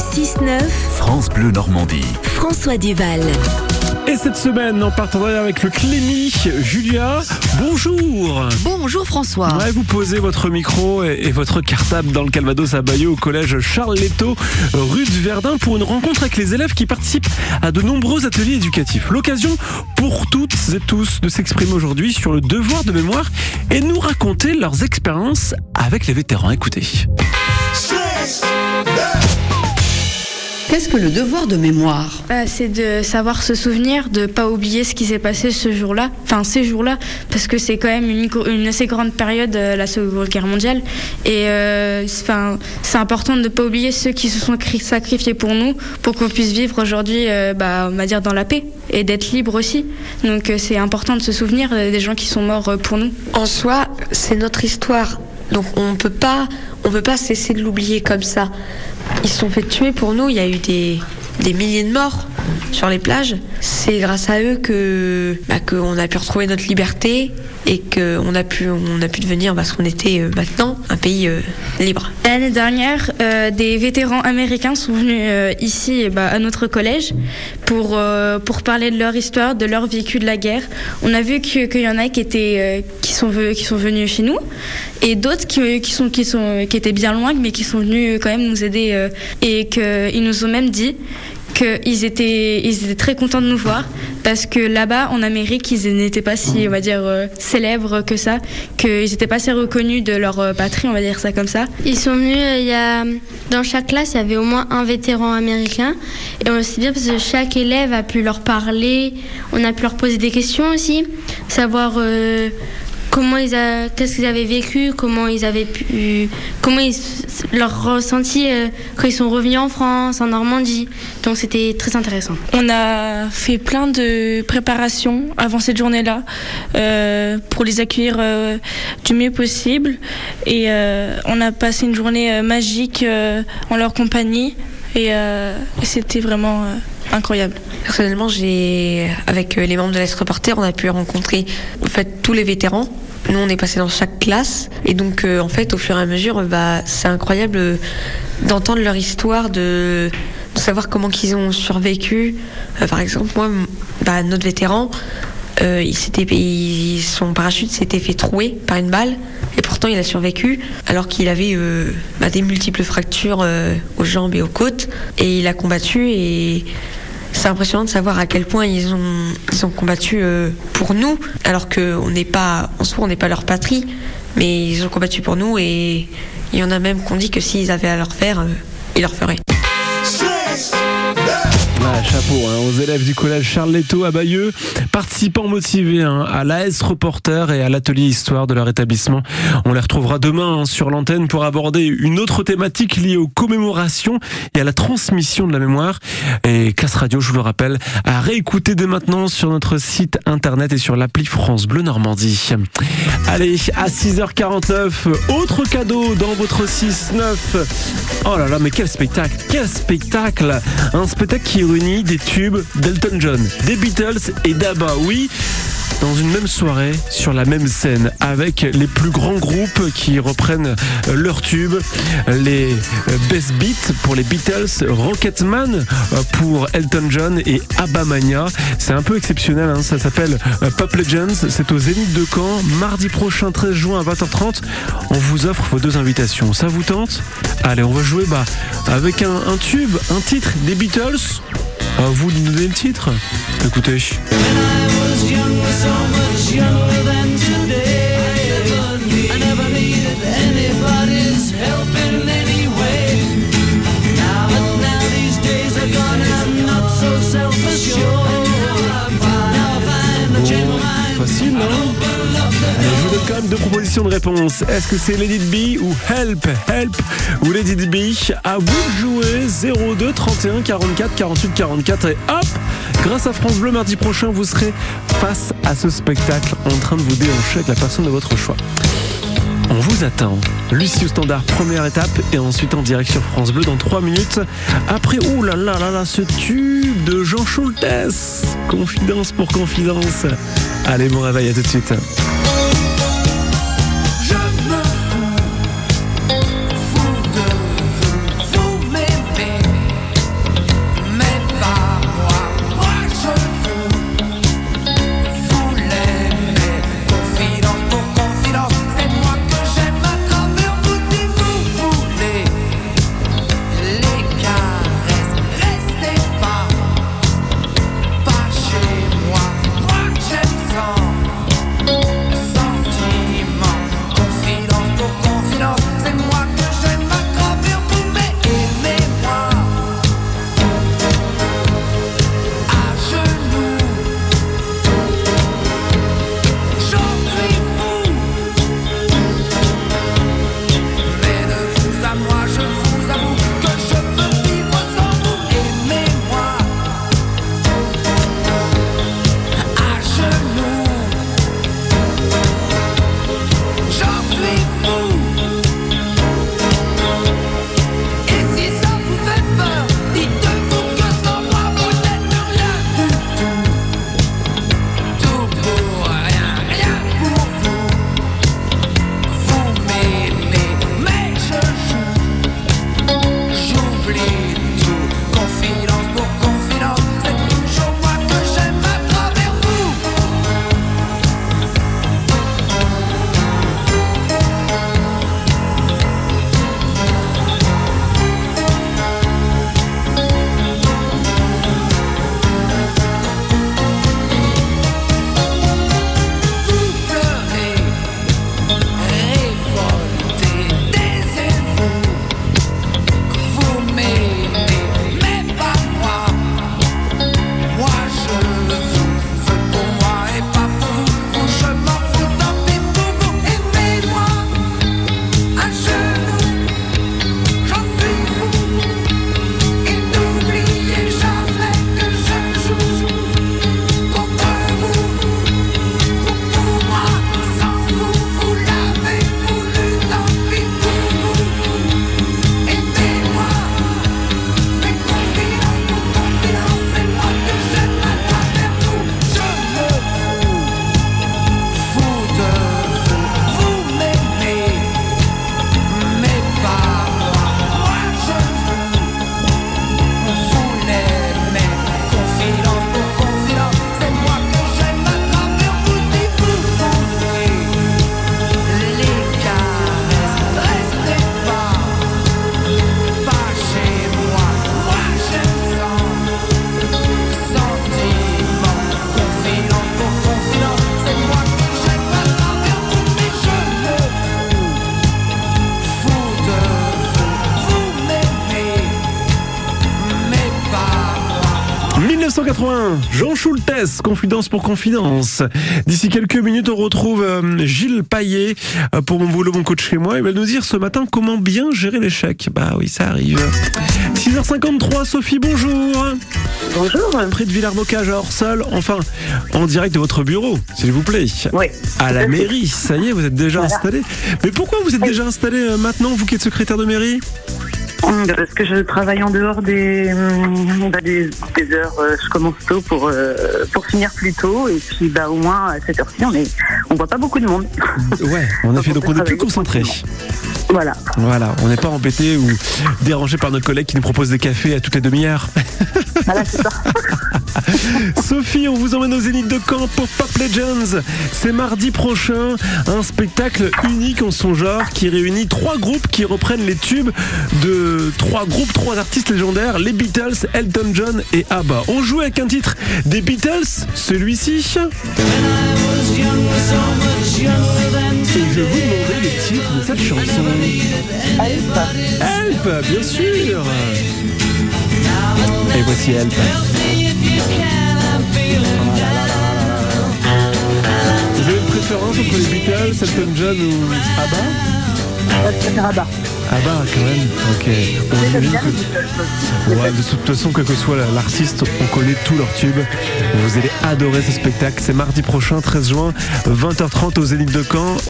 6-9, France Bleu Normandie. François Duval. Et cette semaine, en partenariat avec le Clémy, Julia, bonjour Bonjour François. Ouais, vous posez votre micro et, et votre cartable dans le Calvados à Bayeux au collège Charles Leto, rue de Verdun, pour une rencontre avec les élèves qui participent à de nombreux ateliers éducatifs. L'occasion pour toutes et tous de s'exprimer aujourd'hui sur le devoir de mémoire et nous raconter leurs expériences avec les vétérans. Écoutez. Qu'est-ce que le devoir de mémoire? Bah, c'est de savoir se souvenir, de pas oublier ce qui s'est passé ce jour-là, enfin ces jours-là, parce que c'est quand même une, assez grande période, euh, la Seconde Guerre mondiale, et euh, c'est- enfin c'est important de ne pas oublier ceux qui se sont cri- sacrifiés pour nous, pour qu'on puisse vivre aujourd'hui, euh, bah, on va dire dans la paix, et d'être libre aussi. Donc euh, c'est important de se souvenir des gens qui sont morts euh, pour nous. En soi, c'est notre histoire. Donc on peut pas, on peut pas cesser de l'oublier comme ça. Ils se sont fait tuer pour nous. Il y a eu des, des milliers de morts sur les plages. C'est grâce à eux que bah, qu'on a pu retrouver notre liberté et qu'on a pu on a pu devenir parce qu'on était euh, maintenant un pays euh, libre. L'année dernière, euh, des vétérans américains sont venus ici ben, à notre collège pour, euh, pour parler de leur histoire, de leur vécu de la guerre. On a vu que- qu'il y en a qui, étaient, euh, qui, sont, qui sont venus chez nous et d'autres qui, qui, sont, qui, sont, qui étaient bien loin mais qui sont venus quand même nous aider euh, et qu'ils nous ont même dit qu'ils étaient, ils étaient très contents de nous voir parce que là-bas en Amérique ils n'étaient pas si on va dire euh, célèbres que ça qu'ils n'étaient pas assez reconnus de leur euh, patrie on va dire ça comme ça Ils sont venus, euh, il y a, dans chaque classe, il y avait au moins un vétéran américain. Et on sait bien parce que chaque élève a pu leur parler, on a pu leur poser des questions aussi, savoir comment ils qu'est-ce qu'ils avaient vécu, comment ils avaient pu, comment ils, leur ressenti euh, quand ils sont revenus en France, en Normandie. Donc c'était très intéressant. On a fait plein de préparations avant cette journée-là euh, pour les accueillir euh, du mieux possible. Et on a passé une journée magique en leur compagnie. Et, euh, et c'était vraiment euh, incroyable. Personnellement, j'ai avec euh, les membres de l'Est Reporter, on a pu rencontrer en fait tous les vétérans. Nous, on est passé dans chaque classe et donc en fait, au fur et à mesure, bah, c'est incroyable d'entendre leur histoire, de, savoir comment qu'ils ont survécu. Par exemple, moi, bah, notre vétéran, euh, son parachute s'était fait trouer par une balle et pourtant il a survécu alors qu'il avait euh, bah, des multiples fractures euh, aux jambes et aux côtes et il a combattu et c'est impressionnant de savoir à quel point ils ont, ils ont combattu pour nous, alors qu'on n'est pas, en soi, on n'est pas leur patrie, mais ils ont combattu pour nous et il y en a même qu'on dit que s'ils avaient à leur faire, ils leur feraient. Ouais, chapeau hein, aux élèves du collège Charles Leto à Bayeux, participants motivés hein, à l'AS Reporter et à l'atelier histoire de leur établissement. On les retrouvera demain hein, sur l'antenne pour aborder une autre thématique liée aux commémorations et à la transmission de la mémoire. Et Casse Radio, je vous le rappelle, à réécouter dès maintenant sur notre site internet et sur l'appli France Bleu Normandie. Allez, à 6h49, autre cadeau dans votre 6-9. Oh là là, mais quel spectacle, quel spectacle Un spectacle qui des tubes d'Elton John, des Beatles et d'ABBA, oui dans une même soirée, sur la même scène, avec les plus grands groupes qui reprennent euh, leurs tubes, les euh, Best Beats pour les Beatles, Rocketman euh, pour Elton John et ABBA Mania. C'est un peu exceptionnel, hein, ça s'appelle euh, Pop Legends, c'est au Zénith de Caen, mardi prochain 13 juin à 20h30. On vous offre vos deux invitations, ça vous tente? Allez, on va jouer bah, avec un, tube, un titre des Beatles. À vous nous donner le titre? Écoutez. Non je vous donne quand même deux propositions de réponse. Est-ce que c'est Lady B ou Help? Help ou Lady B À vous de jouer. 02 31 44 48 44 et hop Grâce à France Bleu, mardi prochain, vous serez face à ce spectacle en train de vous déhancher avec la personne de votre choix. On vous attend. Lucie au standard, première étape, et ensuite en direct sur France Bleu dans 3 minutes. Après, ouh là ce tube de Jean Schultes. Confidence pour confidence. Allez, bon réveil, à tout de suite. 1981, Jean Schultes, Confidence pour Confidence. D'ici quelques minutes, on retrouve euh, Gilles Paillet euh, pour mon boulot, mon coach chez moi. Il va nous dire ce matin comment bien gérer l'échec. Bah oui, ça arrive. 6h53, Sophie, bonjour. Bonjour. Près de Villers-Bocage à Orsol, enfin, en direct de votre bureau, s'il vous plaît. Oui. À la mairie, ça y est, vous êtes déjà installé. Mais pourquoi vous êtes déjà installé euh, maintenant, vous qui êtes secrétaire de mairie? Parce que je travaille en dehors des, hum, bah, des, des heures, euh, je commence tôt pour, euh, pour finir plus tôt. Et puis bah, au moins à cette heure-ci, on est on voit pas beaucoup de monde. Ouais, en effet, donc on est plus concentré. Voilà. Voilà, on n'est pas embêté ou dérangé par notre collègue qui nous propose des cafés à toutes les demi-heures. Voilà, c'est ça. Sophie, on vous emmène au Zénith de Caen pour Pop Legends. C'est mardi prochain, un spectacle unique en son genre qui réunit trois groupes qui reprennent les tubes de trois groupes, trois artistes légendaires, les Beatles, Elton John et ABBA. On joue avec un titre des Beatles, celui-ci. Je vous demandais les titres de cette chanson. Help, bien sûr. Et voici Help. Préférence entre les Beatles, Elton John ou ABBA Abba. ABBA quand même, ok. On imagine que-. Ouais, de toute façon, quel que soit l'artiste, on connaît tous leurs tubes. Vous allez adorer ce spectacle. C'est mardi prochain, 13 juin, 20h30 au Zénith de Caen.